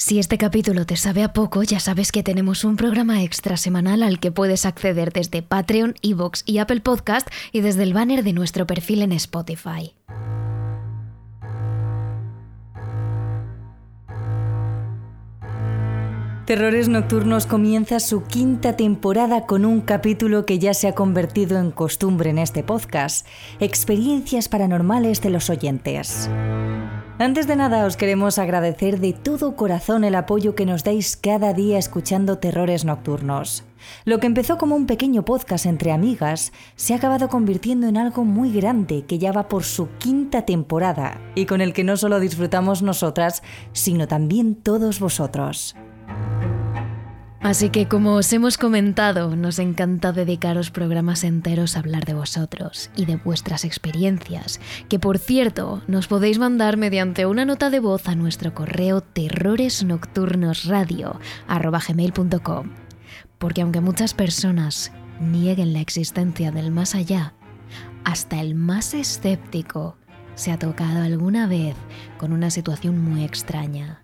Si este capítulo te sabe a poco, ya sabes que tenemos un programa extra semanal al que puedes acceder desde Patreon, Evox y Apple Podcast y desde el banner de nuestro perfil en Spotify. Terrores Nocturnos comienza su quinta temporada con un capítulo que ya se ha convertido en costumbre en este podcast, experiencias paranormales de los oyentes. Antes de nada os queremos agradecer de todo corazón el apoyo que nos dais cada día escuchando Terrores Nocturnos. Lo que empezó como un pequeño podcast entre amigas se ha acabado convirtiendo en algo muy grande que ya va por su quinta temporada y con el que no solo disfrutamos nosotras, sino también todos vosotros. Así que como os hemos comentado, nos encanta dedicaros programas enteros a hablar de vosotros y de vuestras experiencias, que por cierto nos podéis mandar mediante una nota de voz a nuestro correo terroresnocturnosradio.com. Porque aunque muchas personas nieguen la existencia del más allá, hasta el más escéptico se ha tocado alguna vez con una situación muy extraña,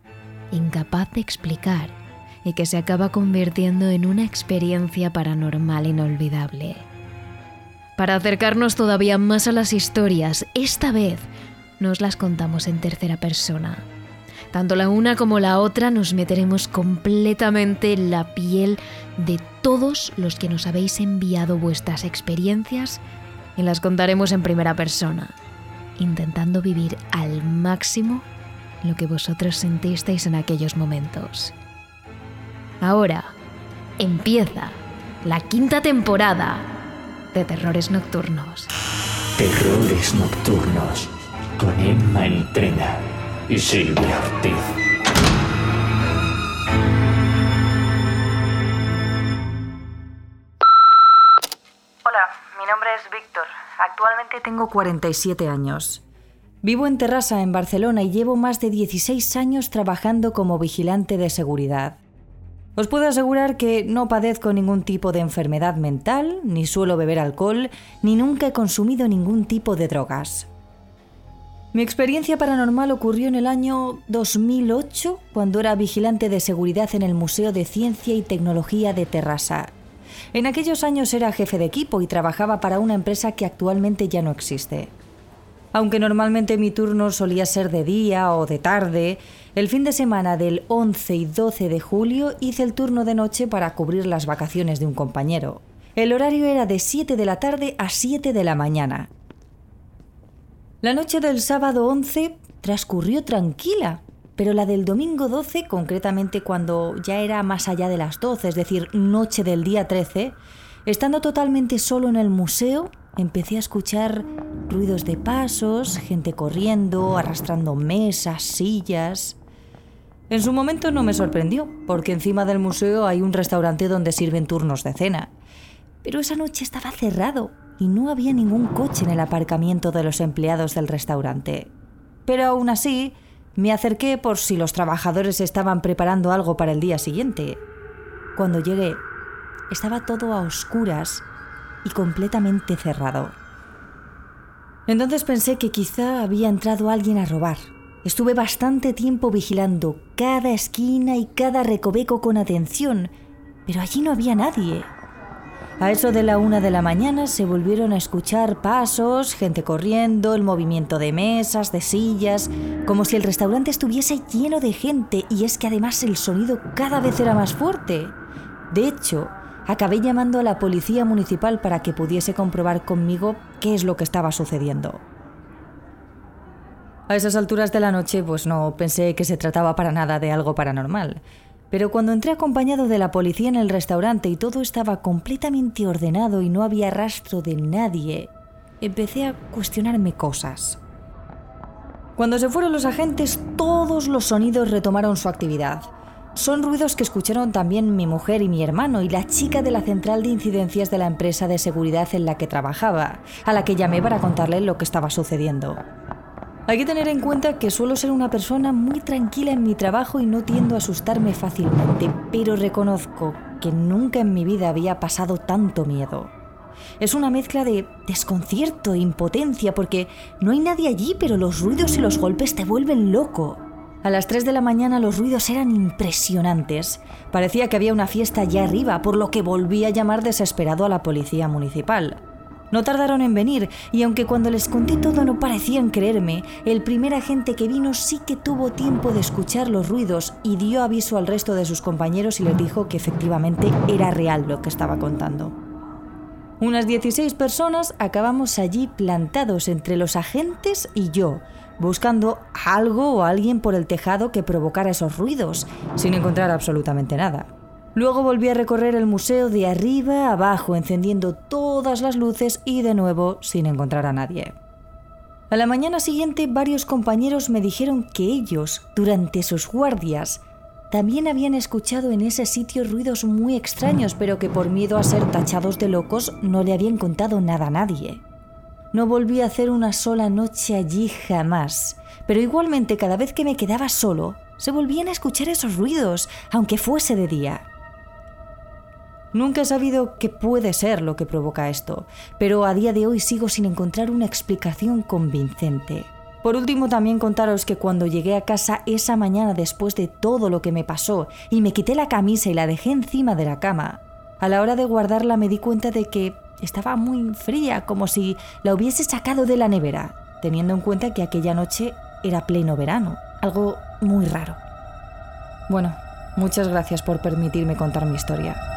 incapaz de explicar y que se acaba convirtiendo en una experiencia paranormal inolvidable. Para acercarnos todavía más a las historias, esta vez nos las contamos en tercera persona. Tanto la una como la otra nos meteremos completamente en la piel de todos los que nos habéis enviado vuestras experiencias y las contaremos en primera persona, intentando vivir al máximo lo que vosotros sentisteis en aquellos momentos. Ahora empieza la quinta temporada de Terrores Nocturnos. Terrores Nocturnos con Emma Entrena y Silvia Ortiz. Hola, mi nombre es Víctor. Actualmente tengo 47 años. Vivo en Terrassa, en Barcelona, y llevo más de 16 años trabajando como vigilante de seguridad. Os puedo asegurar que no padezco ningún tipo de enfermedad mental, ni suelo beber alcohol, ni nunca he consumido ningún tipo de drogas. Mi experiencia paranormal ocurrió en el año 2008, cuando era vigilante de seguridad en el Museo de Ciencia y Tecnología de Terrassa. En aquellos años era jefe de equipo y trabajaba para una empresa que actualmente ya no existe. Aunque normalmente mi turno solía ser de día o de tarde, el fin de semana del 11 y 12 de julio hice el turno de noche para cubrir las vacaciones de un compañero. El horario era de 7 de la tarde a 7 de la mañana. La noche del sábado 11 transcurrió tranquila, pero la del domingo 12, concretamente cuando ya era más allá de las 12, es decir, noche del día 13, estando totalmente solo en el museo, empecé a escuchar ruidos de pasos, gente corriendo, arrastrando mesas, sillas. En su momento no me sorprendió, porque encima del museo hay un restaurante donde sirven turnos de cena. Pero esa noche estaba cerrado y no había ningún coche en el aparcamiento de los empleados del restaurante. Pero aún así, me acerqué por si los trabajadores estaban preparando algo para el día siguiente. Cuando llegué, estaba todo a oscuras y completamente cerrado. Entonces pensé que quizá había entrado alguien a robar. Estuve bastante tiempo vigilando cada esquina y cada recoveco con atención, pero allí no había nadie. A eso de la una de la mañana se volvieron a escuchar pasos, gente corriendo, el movimiento de mesas, de sillas, como si el restaurante estuviese lleno de gente y es que además el sonido cada vez era más fuerte. De hecho, acabé llamando a la policía municipal para que pudiese comprobar conmigo qué es lo que estaba sucediendo. A esas alturas de la noche, pues no pensé que se trataba para nada de algo paranormal. Pero cuando entré acompañado de la policía en el restaurante y todo estaba completamente ordenado y no había rastro de nadie, empecé a cuestionarme cosas. Cuando se fueron los agentes, todos los sonidos retomaron su actividad. Son ruidos que escucharon también mi mujer y mi hermano y la chica de la central de incidencias de la empresa de seguridad en la que trabajaba, a la que llamé para contarle lo que estaba sucediendo. Hay que tener en cuenta que suelo ser una persona muy tranquila en mi trabajo y no tiendo a asustarme fácilmente, pero reconozco que nunca en mi vida había pasado tanto miedo. Es una mezcla de desconcierto e impotencia porque no hay nadie allí, pero los ruidos y los golpes te vuelven loco. A las 3 de la mañana los ruidos eran impresionantes. Parecía que había una fiesta allá arriba, por lo que volví a llamar desesperado a la policía municipal. No tardaron en venir y aunque cuando les conté todo no parecían creerme, el primer agente que vino sí que tuvo tiempo de escuchar los ruidos y dio aviso al resto de sus compañeros y les dijo que efectivamente era real lo que estaba contando. Unas 16 personas acabamos allí plantados entre los agentes y yo, buscando algo o alguien por el tejado que provocara esos ruidos, sin encontrar absolutamente nada. Luego volví a recorrer el museo de arriba a abajo, encendiendo todas las luces y de nuevo sin encontrar a nadie. A la mañana siguiente varios compañeros me dijeron que ellos, durante sus guardias, también habían escuchado en ese sitio ruidos muy extraños, pero que por miedo a ser tachados de locos no le habían contado nada a nadie. No volví a hacer una sola noche allí jamás, pero igualmente cada vez que me quedaba solo, se volvían a escuchar esos ruidos, aunque fuese de día. Nunca he sabido qué puede ser lo que provoca esto, pero a día de hoy sigo sin encontrar una explicación convincente. Por último, también contaros que cuando llegué a casa esa mañana después de todo lo que me pasó y me quité la camisa y la dejé encima de la cama, a la hora de guardarla me di cuenta de que estaba muy fría, como si la hubiese sacado de la nevera, teniendo en cuenta que aquella noche era pleno verano, algo muy raro. Bueno, muchas gracias por permitirme contar mi historia.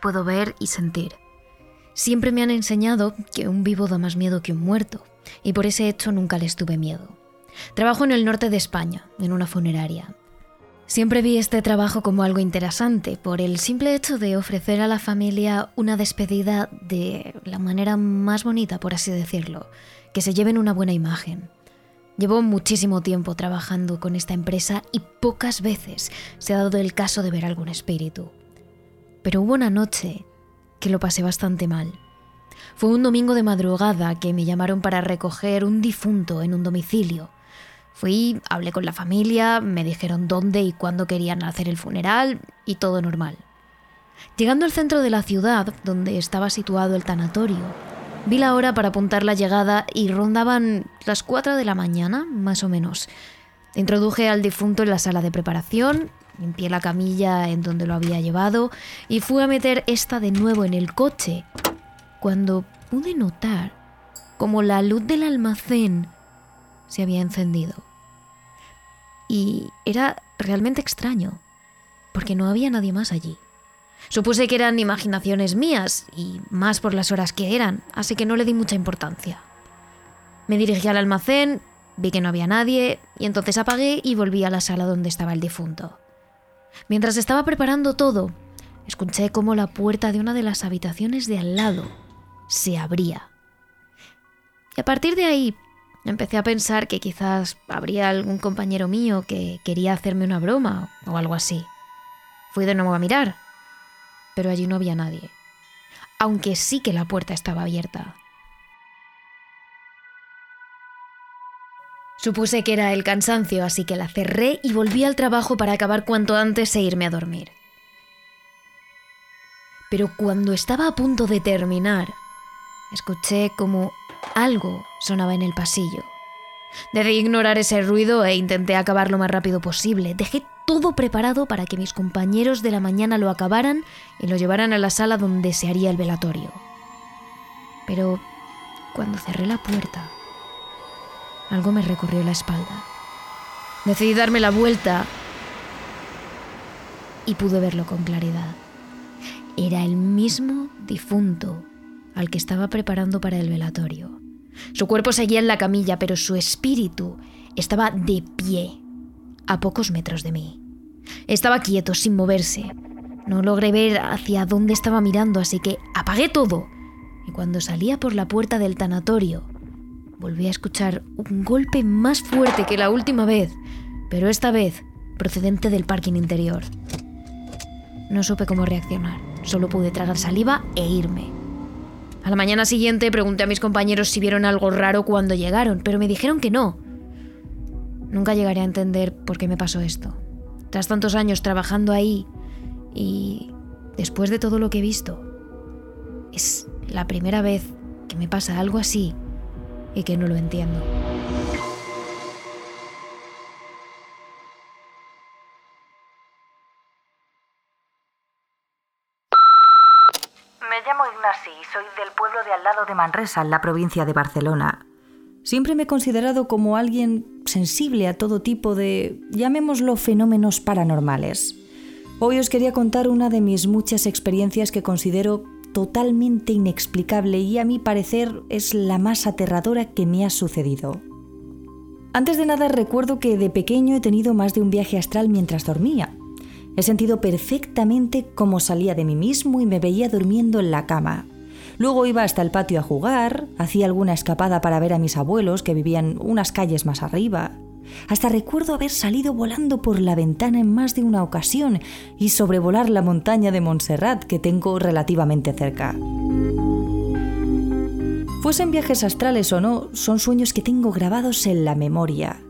Puedo ver y sentir. Siempre me han enseñado que un vivo da más miedo que un muerto, y por ese hecho nunca les tuve miedo. Trabajo en el norte de España, en una funeraria. Siempre vi este trabajo como algo interesante, por el simple hecho de ofrecer a la familia una despedida de la manera más bonita, por así decirlo, que se lleven una buena imagen. Llevo muchísimo tiempo trabajando con esta empresa y pocas veces se ha dado el caso de ver algún espíritu. Pero hubo una noche que lo pasé bastante mal. Fue un domingo de madrugada que me llamaron para recoger un difunto en un domicilio. Fui, hablé con la familia, me dijeron dónde y cuándo querían hacer el funeral y todo normal. Llegando al centro de la ciudad, donde estaba situado el tanatorio, Vi la hora para apuntar la llegada y rondaban las 4 de la mañana, más o menos. Introduje al difunto en la sala de preparación, limpié la camilla en donde lo había llevado y fui a meter esta de nuevo en el coche, cuando pude notar como la luz del almacén se había encendido. Y era realmente extraño, porque no había nadie más allí. Supuse que eran imaginaciones mías, y más por las horas que eran, así que no le di mucha importancia. Me dirigí al almacén, vi que no había nadie, y entonces apagué y volví a la sala donde estaba el difunto. Mientras estaba preparando todo, escuché cómo la puerta de una de las habitaciones de al lado se abría. Y a partir de ahí empecé a pensar que quizás habría algún compañero mío que quería hacerme una broma o algo así. Fui de nuevo a mirar pero allí no había nadie, aunque sí que la puerta estaba abierta. Supuse que era el cansancio, así que la cerré y volví al trabajo para acabar cuanto antes e irme a dormir. Pero cuando estaba a punto de terminar, escuché como algo sonaba en el pasillo. Debí ignorar ese ruido e intenté acabar lo más rápido posible. Dejé todo preparado para que mis compañeros de la mañana lo acabaran y lo llevaran a la sala donde se haría el velatorio. Pero cuando cerré la puerta, algo me recorrió la espalda. Decidí darme la vuelta y pude verlo con claridad. Era el mismo difunto al que estaba preparando para el velatorio. Su cuerpo seguía en la camilla, pero su espíritu estaba de pie, a pocos metros de mí. Estaba quieto, sin moverse. No logré ver hacia dónde estaba mirando, así que apagué todo. Y cuando salía por la puerta del tanatorio, volví a escuchar un golpe más fuerte que la última vez, pero esta vez procedente del parking interior. No supe cómo reaccionar, solo pude tragar saliva e irme. A la mañana siguiente pregunté a mis compañeros si vieron algo raro cuando llegaron, pero me dijeron que no, nunca llegaré a entender por qué me pasó esto. Tras tantos años trabajando ahí y después de todo lo que he visto, es la primera vez que me pasa algo así y que no lo entiendo. Me llamo Ignasi y soy del pueblo de al lado de Manresa, en la provincia de Barcelona. Siempre me he considerado como alguien sensible a todo tipo de, llamémoslo, fenómenos paranormales. Hoy os quería contar una de mis muchas experiencias que considero totalmente inexplicable y a mi parecer es la más aterradora que me ha sucedido. Antes de nada recuerdo que de pequeño he tenido más de un viaje astral mientras dormía. He sentido perfectamente cómo salía de mí mismo y me veía durmiendo en la cama. Luego iba hasta el patio a jugar, hacía alguna escapada para ver a mis abuelos que vivían unas calles más arriba. Hasta recuerdo haber salido volando por la ventana en más de una ocasión y sobrevolar la montaña de Montserrat que tengo relativamente cerca. Fuesen viajes astrales o no, son sueños que tengo grabados en la memoria.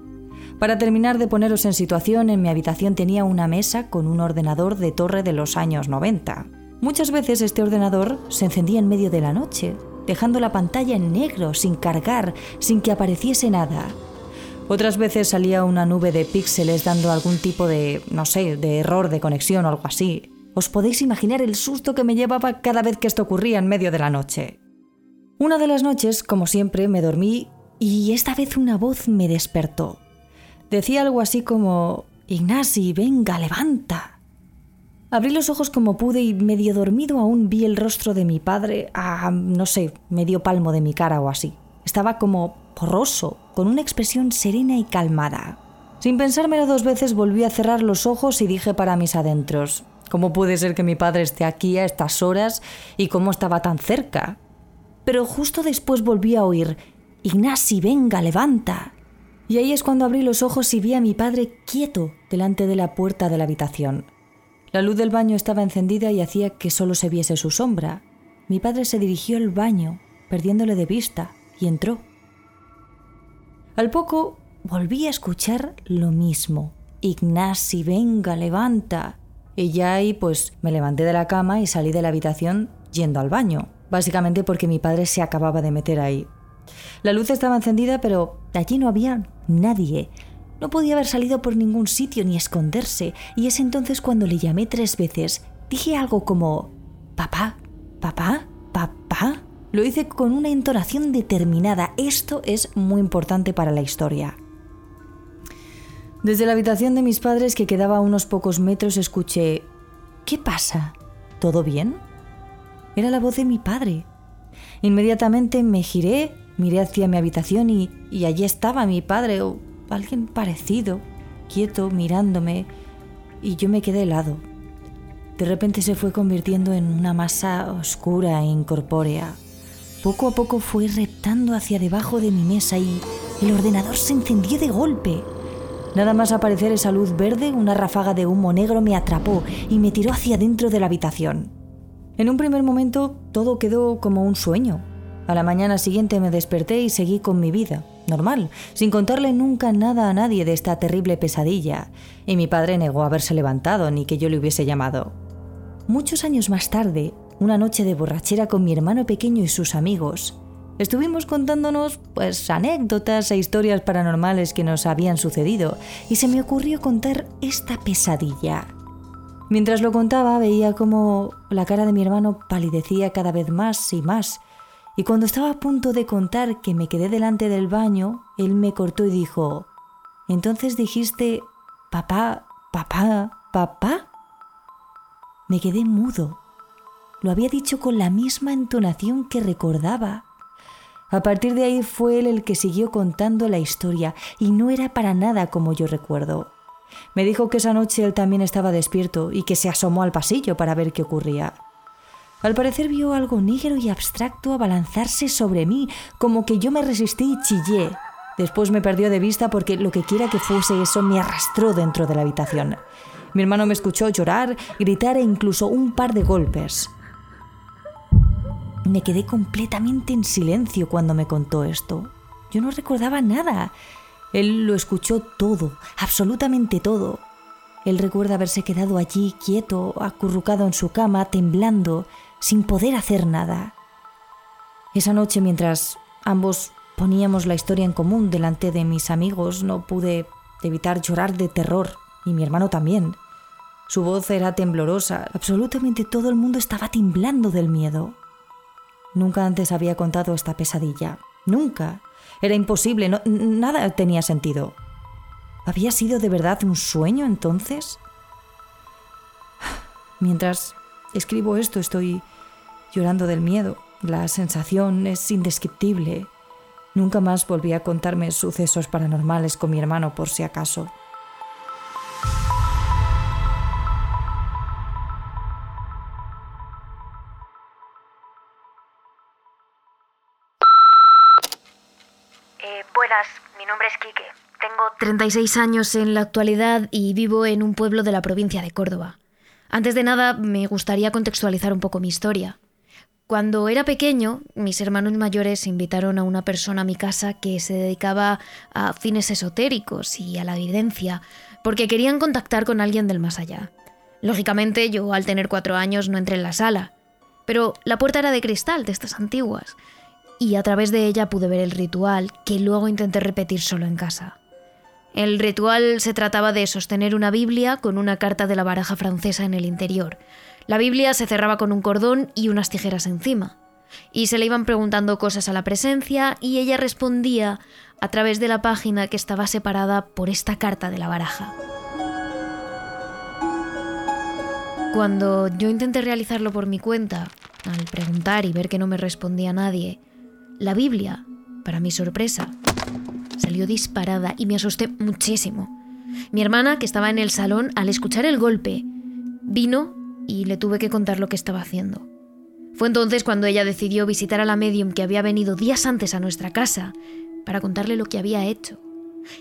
Para terminar de poneros en situación, en mi habitación tenía una mesa con un ordenador de torre de los años 90. Muchas veces este ordenador se encendía en medio de la noche, dejando la pantalla en negro, sin cargar, sin que apareciese nada. Otras veces salía una nube de píxeles dando algún tipo de, no sé, de error de conexión o algo así. Os podéis imaginar el susto que me llevaba cada vez que esto ocurría en medio de la noche. Una de las noches, como siempre, me dormí y esta vez una voz me despertó. Decía algo así como, Ignasi, venga, levanta. Abrí los ojos como pude y medio dormido aún vi el rostro de mi padre a, no sé, medio palmo de mi cara o así. Estaba como borroso, con una expresión serena y calmada. Sin pensármelo dos veces volví a cerrar los ojos y dije para mis adentros, ¿cómo puede ser que mi padre esté aquí a estas horas y cómo estaba tan cerca? Pero justo después volví a oír, Ignasi, venga, levanta. Y ahí es cuando abrí los ojos y vi a mi padre quieto delante de la puerta de la habitación. La luz del baño estaba encendida y hacía que solo se viese su sombra. Mi padre se dirigió al baño, perdiéndole de vista, y entró. Al poco volví a escuchar lo mismo. Ignasi, venga, levanta. Y ya ahí pues me levanté de la cama y salí de la habitación yendo al baño, básicamente porque mi padre se acababa de meter ahí. La luz estaba encendida, pero allí no había nadie. No podía haber salido por ningún sitio ni esconderse, y es entonces cuando le llamé tres veces. Dije algo como Papá, papá, papá. Lo hice con una entonación determinada. Esto es muy importante para la historia. Desde la habitación de mis padres, que quedaba a unos pocos metros, escuché ¿Qué pasa? ¿Todo bien? Era la voz de mi padre. Inmediatamente me giré, miré hacia mi habitación y, y allí estaba mi padre o alguien parecido, quieto, mirándome, y yo me quedé helado. De repente se fue convirtiendo en una masa oscura e incorpórea. Poco a poco fue reptando hacia debajo de mi mesa y el ordenador se encendió de golpe. Nada más aparecer esa luz verde, una ráfaga de humo negro me atrapó y me tiró hacia dentro de la habitación. En un primer momento todo quedó como un sueño. A la mañana siguiente me desperté y seguí con mi vida, normal, sin contarle nunca nada a nadie de esta terrible pesadilla, y mi padre negó haberse levantado ni que yo le hubiese llamado. Muchos años más tarde, una noche de borrachera con mi hermano pequeño y sus amigos. Estuvimos contándonos pues anécdotas e historias paranormales que nos habían sucedido y se me ocurrió contar esta pesadilla. Mientras lo contaba veía como la cara de mi hermano palidecía cada vez más y más y cuando estaba a punto de contar que me quedé delante del baño, él me cortó y dijo, entonces dijiste, papá, papá, papá. Me quedé mudo lo había dicho con la misma entonación que recordaba. A partir de ahí fue él el que siguió contando la historia y no era para nada como yo recuerdo. Me dijo que esa noche él también estaba despierto y que se asomó al pasillo para ver qué ocurría. Al parecer vio algo negro y abstracto abalanzarse sobre mí, como que yo me resistí y chillé. Después me perdió de vista porque lo que quiera que fuese eso me arrastró dentro de la habitación. Mi hermano me escuchó llorar, gritar e incluso un par de golpes. Me quedé completamente en silencio cuando me contó esto. Yo no recordaba nada. Él lo escuchó todo, absolutamente todo. Él recuerda haberse quedado allí quieto, acurrucado en su cama, temblando, sin poder hacer nada. Esa noche, mientras ambos poníamos la historia en común delante de mis amigos, no pude evitar llorar de terror, y mi hermano también. Su voz era temblorosa, absolutamente todo el mundo estaba temblando del miedo. Nunca antes había contado esta pesadilla, nunca. Era imposible, nada tenía sentido. ¿Había sido de verdad un sueño entonces? Mientras escribo esto estoy llorando del miedo. La sensación es indescriptible. Nunca más volví a contarme sucesos paranormales con mi hermano por si acaso. 36 años en la actualidad y vivo en un pueblo de la provincia de Córdoba. Antes de nada, me gustaría contextualizar un poco mi historia. Cuando era pequeño, mis hermanos mayores invitaron a una persona a mi casa que se dedicaba a fines esotéricos y a la evidencia, porque querían contactar con alguien del más allá. Lógicamente, yo al tener cuatro años no entré en la sala, pero la puerta era de cristal, de estas antiguas, y a través de ella pude ver el ritual que luego intenté repetir solo en casa. El ritual se trataba de sostener una Biblia con una carta de la baraja francesa en el interior, la Biblia se cerraba con un cordón y unas tijeras encima. Y se le iban preguntando cosas a la presencia y ella respondía a través de la página que estaba separada por esta carta de la baraja. Cuando yo intenté realizarlo por mi cuenta, al preguntar y ver que no me respondía nadie, la Biblia, para mi sorpresa, salió disparada y me asusté muchísimo. Mi hermana, que estaba en el salón, al escuchar el golpe, vino y le tuve que contar lo que estaba haciendo. Fue entonces cuando ella decidió visitar a la medium que había venido días antes a nuestra casa para contarle lo que había hecho.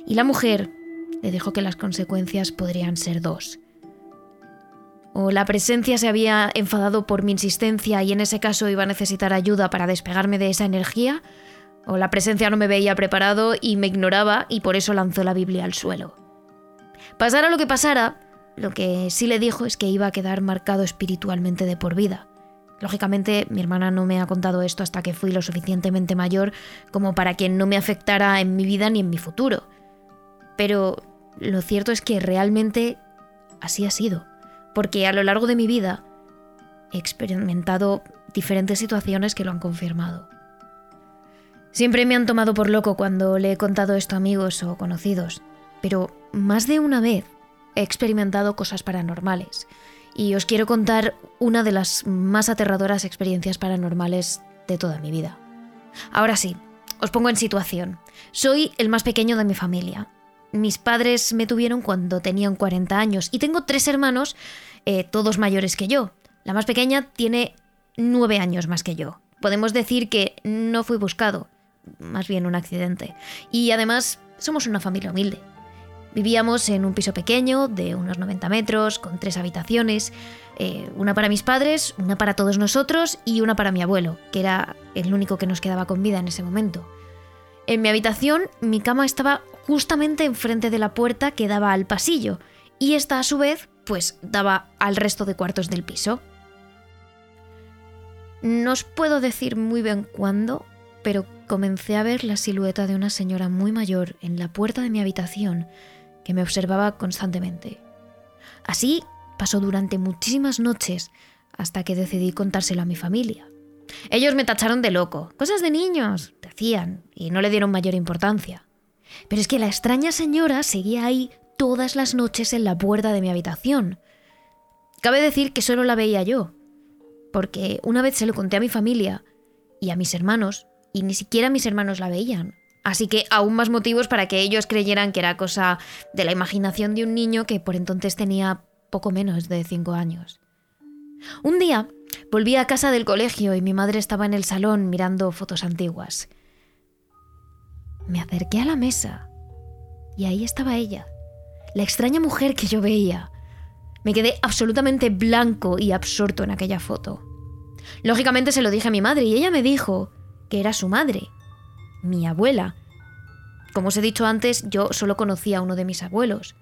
Y la mujer le dijo que las consecuencias podrían ser dos. O la presencia se había enfadado por mi insistencia y en ese caso iba a necesitar ayuda para despegarme de esa energía, o la presencia no me veía preparado y me ignoraba y por eso lanzó la Biblia al suelo. Pasara lo que pasara, lo que sí le dijo es que iba a quedar marcado espiritualmente de por vida. Lógicamente, mi hermana no me ha contado esto hasta que fui lo suficientemente mayor como para que no me afectara en mi vida ni en mi futuro. Pero lo cierto es que realmente así ha sido, porque a lo largo de mi vida he experimentado diferentes situaciones que lo han confirmado. Siempre me han tomado por loco cuando le he contado esto a amigos o conocidos, pero más de una vez he experimentado cosas paranormales y os quiero contar una de las más aterradoras experiencias paranormales de toda mi vida. Ahora sí, os pongo en situación. Soy el más pequeño de mi familia. Mis padres me tuvieron cuando tenían 40 años y tengo tres hermanos, eh, todos mayores que yo. La más pequeña tiene 9 años más que yo. Podemos decir que no fui buscado, más bien un accidente. Y además somos una familia humilde. Vivíamos en un piso pequeño de unos 90 metros, con tres habitaciones, eh, una para mis padres, una para todos nosotros y una para mi abuelo, que era el único que nos quedaba con vida en ese momento. En mi habitación, mi cama estaba justamente enfrente de la puerta que daba al pasillo, y esta a su vez, pues daba al resto de cuartos del piso. No os puedo decir muy bien cuándo, pero comencé a ver la silueta de una señora muy mayor en la puerta de mi habitación que me observaba constantemente. Así pasó durante muchísimas noches hasta que decidí contárselo a mi familia. Ellos me tacharon de loco, cosas de niños, decían, y no le dieron mayor importancia. Pero es que la extraña señora seguía ahí todas las noches en la puerta de mi habitación. Cabe decir que solo la veía yo, porque una vez se lo conté a mi familia y a mis hermanos, y ni siquiera mis hermanos la veían. Así que aún más motivos para que ellos creyeran que era cosa de la imaginación de un niño que por entonces tenía poco menos de cinco años. Un día volví a casa del colegio y mi madre estaba en el salón mirando fotos antiguas. Me acerqué a la mesa y ahí estaba ella, la extraña mujer que yo veía. Me quedé absolutamente blanco y absorto en aquella foto. Lógicamente se lo dije a mi madre y ella me dijo que era su madre mi abuela. como os he dicho antes, yo solo conocía a uno de mis abuelos.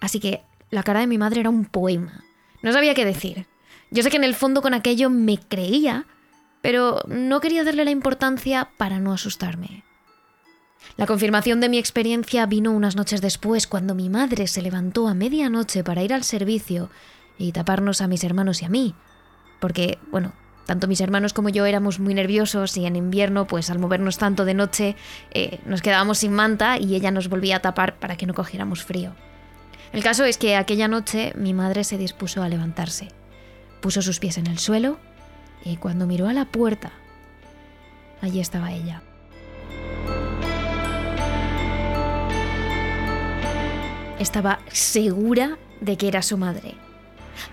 Así que la cara de mi madre era un poema. No sabía qué decir. Yo sé que en el fondo con aquello me creía, pero no quería darle la importancia para no asustarme. La confirmación de mi experiencia vino unas noches después, cuando mi madre se levantó a medianoche para ir al servicio y taparnos a mis hermanos y a mí. Porque, bueno, tanto mis hermanos como yo éramos muy nerviosos y en invierno, pues al movernos tanto de noche, eh, nos quedábamos sin manta y ella nos volvía a tapar para que no cogiéramos frío. El caso es que aquella noche mi madre se dispuso a levantarse. Puso sus pies en el suelo y cuando miró a la puerta, allí estaba ella. Estaba segura de que era su madre.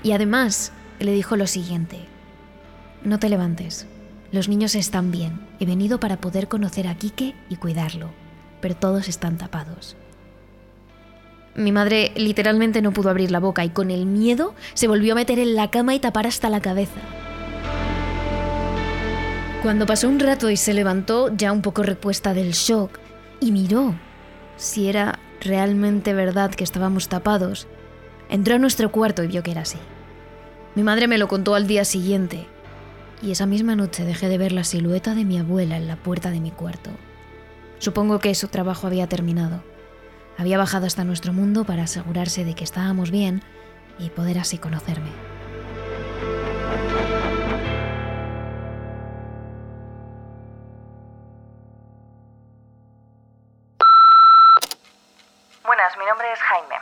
Y además le dijo lo siguiente. No te levantes. Los niños están bien. He venido para poder conocer a Quique y cuidarlo. Pero todos están tapados. Mi madre literalmente no pudo abrir la boca y con el miedo se volvió a meter en la cama y tapar hasta la cabeza. Cuando pasó un rato y se levantó, ya un poco repuesta del shock, y miró si era realmente verdad que estábamos tapados, entró a nuestro cuarto y vio que era así. Mi madre me lo contó al día siguiente, y esa misma noche dejé de ver la silueta de mi abuela en la puerta de mi cuarto. Supongo que su trabajo había terminado. Había bajado hasta nuestro mundo para asegurarse de que estábamos bien y poder así conocerme. Buenas, mi nombre es Jaime.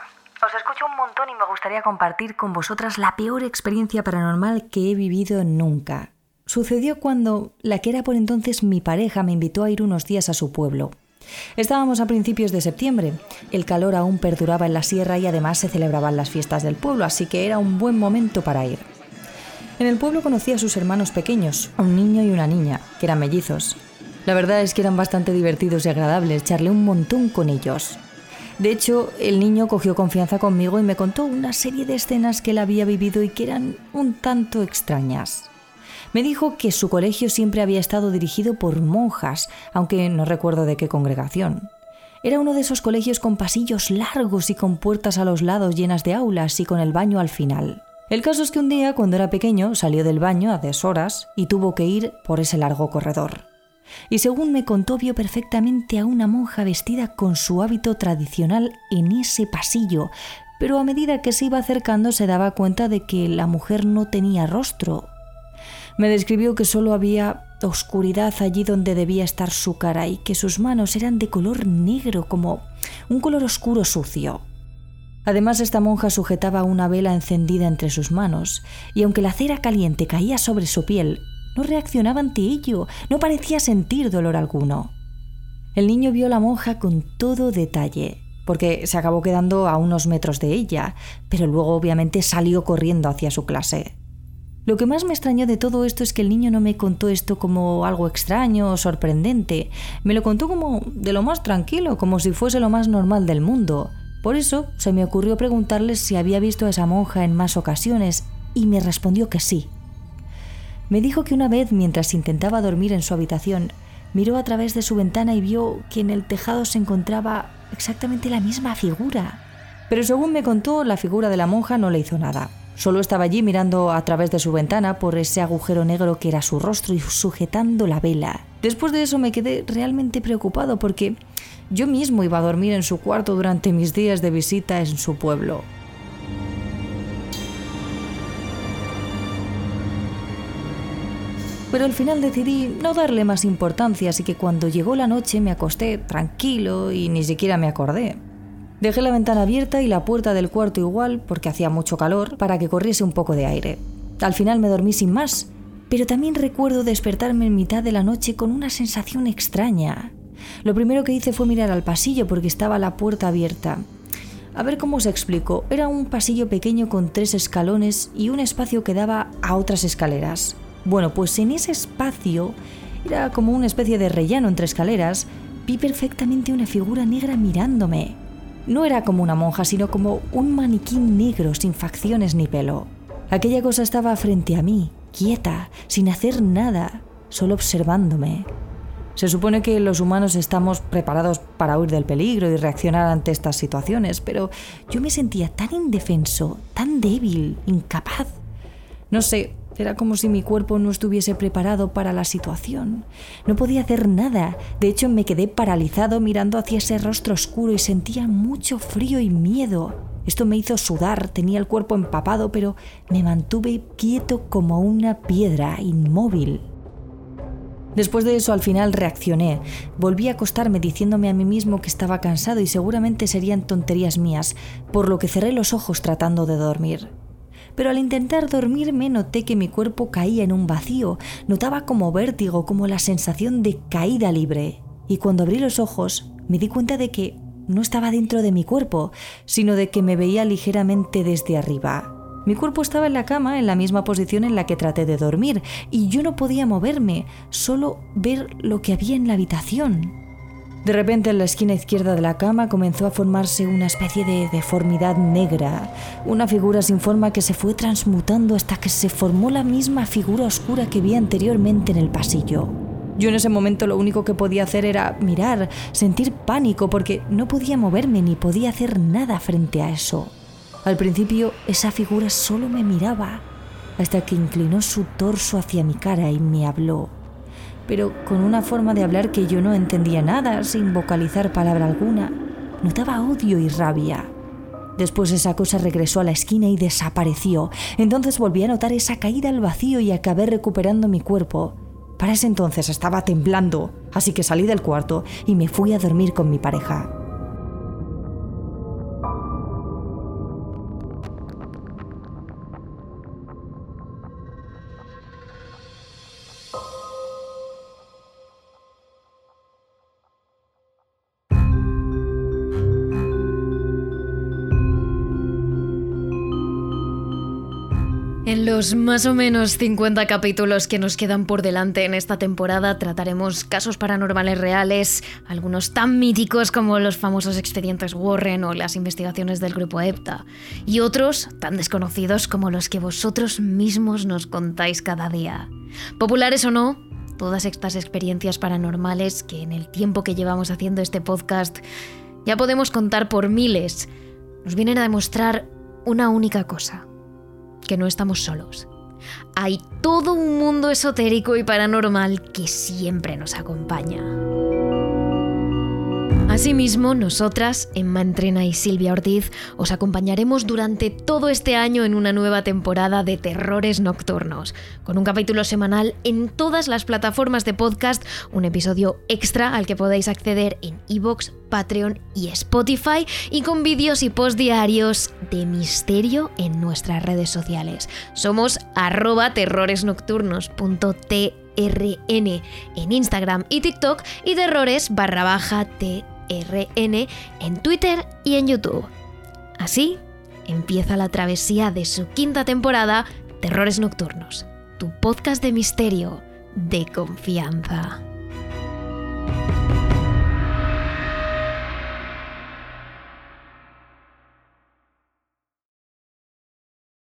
Os escucho un montón y me gustaría compartir con vosotras la peor experiencia paranormal que he vivido nunca. Sucedió cuando la que era por entonces mi pareja me invitó a ir unos días a su pueblo. Estábamos a principios de septiembre, el calor aún perduraba en la sierra y además se celebraban las fiestas del pueblo, así que era un buen momento para ir. En el pueblo conocí a sus hermanos pequeños, un niño y una niña, que eran mellizos. La verdad es que eran bastante divertidos y agradables, charlé un montón con ellos. De hecho, el niño cogió confianza conmigo y me contó una serie de escenas que él había vivido y que eran un tanto extrañas. Me dijo que su colegio siempre había estado dirigido por monjas, aunque no recuerdo de qué congregación. Era uno de esos colegios con pasillos largos y con puertas a los lados llenas de aulas y con el baño al final. El caso es que un día, cuando era pequeño, salió del baño a deshoras y tuvo que ir por ese largo corredor. Y según me contó, vio perfectamente a una monja vestida con su hábito tradicional en ese pasillo, pero a medida que se iba acercando se daba cuenta de que la mujer no tenía rostro, me describió que solo había oscuridad allí donde debía estar su cara y que sus manos eran de color negro, como un color oscuro sucio. Además, esta monja sujetaba una vela encendida entre sus manos, y aunque la cera caliente caía sobre su piel, no reaccionaba ante ello, no parecía sentir dolor alguno. El niño vio a la monja con todo detalle, porque se acabó quedando a unos metros de ella, pero luego obviamente salió corriendo hacia su clase. Lo que más me extrañó de todo esto es que el niño no me contó esto como algo extraño o sorprendente, me lo contó como de lo más tranquilo, como si fuese lo más normal del mundo. Por eso se me ocurrió preguntarle si había visto a esa monja en más ocasiones y me respondió que sí. Me dijo que una vez, mientras intentaba dormir en su habitación, miró a través de su ventana y vio que en el tejado se encontraba exactamente la misma figura. Pero según me contó, la figura de la monja no le hizo nada. Solo estaba allí mirando a través de su ventana por ese agujero negro que era su rostro y sujetando la vela. Después de eso me quedé realmente preocupado porque yo mismo iba a dormir en su cuarto durante mis días de visita en su pueblo. Pero al final decidí no darle más importancia, así que cuando llegó la noche me acosté tranquilo y ni siquiera me acordé. Dejé la ventana abierta y la puerta del cuarto igual porque hacía mucho calor para que corriese un poco de aire. Al final me dormí sin más, pero también recuerdo despertarme en mitad de la noche con una sensación extraña. Lo primero que hice fue mirar al pasillo porque estaba la puerta abierta. A ver cómo se explicó. Era un pasillo pequeño con tres escalones y un espacio que daba a otras escaleras. Bueno, pues en ese espacio era como una especie de rellano entre escaleras. Vi perfectamente una figura negra mirándome. No era como una monja, sino como un maniquí negro sin facciones ni pelo. Aquella cosa estaba frente a mí, quieta, sin hacer nada, solo observándome. Se supone que los humanos estamos preparados para huir del peligro y reaccionar ante estas situaciones, pero yo me sentía tan indefenso, tan débil, incapaz. No sé, era como si mi cuerpo no estuviese preparado para la situación. No podía hacer nada. De hecho, me quedé paralizado mirando hacia ese rostro oscuro y sentía mucho frío y miedo. Esto me hizo sudar, tenía el cuerpo empapado, pero me mantuve quieto como una piedra, inmóvil. Después de eso al final reaccioné. Volví a acostarme diciéndome a mí mismo que estaba cansado y seguramente serían tonterías mías, por lo que cerré los ojos tratando de dormir. Pero al intentar dormirme noté que mi cuerpo caía en un vacío, notaba como vértigo, como la sensación de caída libre. Y cuando abrí los ojos me di cuenta de que no estaba dentro de mi cuerpo, sino de que me veía ligeramente desde arriba. Mi cuerpo estaba en la cama en la misma posición en la que traté de dormir y yo no podía moverme, solo ver lo que había en la habitación. De repente en la esquina izquierda de la cama comenzó a formarse una especie de deformidad negra, una figura sin forma que se fue transmutando hasta que se formó la misma figura oscura que vi anteriormente en el pasillo. Yo en ese momento lo único que podía hacer era mirar, sentir pánico porque no podía moverme ni podía hacer nada frente a eso. Al principio esa figura solo me miraba, hasta que inclinó su torso hacia mi cara y me habló, pero con una forma de hablar que yo no entendía nada, sin vocalizar palabra alguna. Notaba odio y rabia. Después esa cosa regresó a la esquina y desapareció. Entonces volví a notar esa caída al vacío y acabé recuperando mi cuerpo. Para ese entonces estaba temblando, así que salí del cuarto y me fui a dormir con mi pareja. Los más o menos 50 capítulos que nos quedan por delante en esta temporada trataremos casos paranormales reales, algunos tan míticos como los famosos expedientes Warren o las investigaciones del grupo EPTA, y otros tan desconocidos como los que vosotros mismos nos contáis cada día. Populares o no, todas estas experiencias paranormales que en el tiempo que llevamos haciendo este podcast ya podemos contar por miles, nos vienen a demostrar una única cosa que no estamos solos. Hay todo un mundo esotérico y paranormal que siempre nos acompaña. Asimismo, nosotras, Emma Entrena y Silvia Ortiz, os acompañaremos durante todo este año en una nueva temporada de Terrores Nocturnos, con un capítulo semanal en todas las plataformas de podcast, un episodio extra al que podéis acceder en iVoox, Patreon y Spotify, y con vídeos y post diarios de misterio en nuestras redes sociales. Somos arroba terroresnocturnos.trn en Instagram y TikTok y terrores barra baja t RN en Twitter y en YouTube. Así empieza la travesía de su quinta temporada, Terrores Nocturnos, tu podcast de misterio de confianza.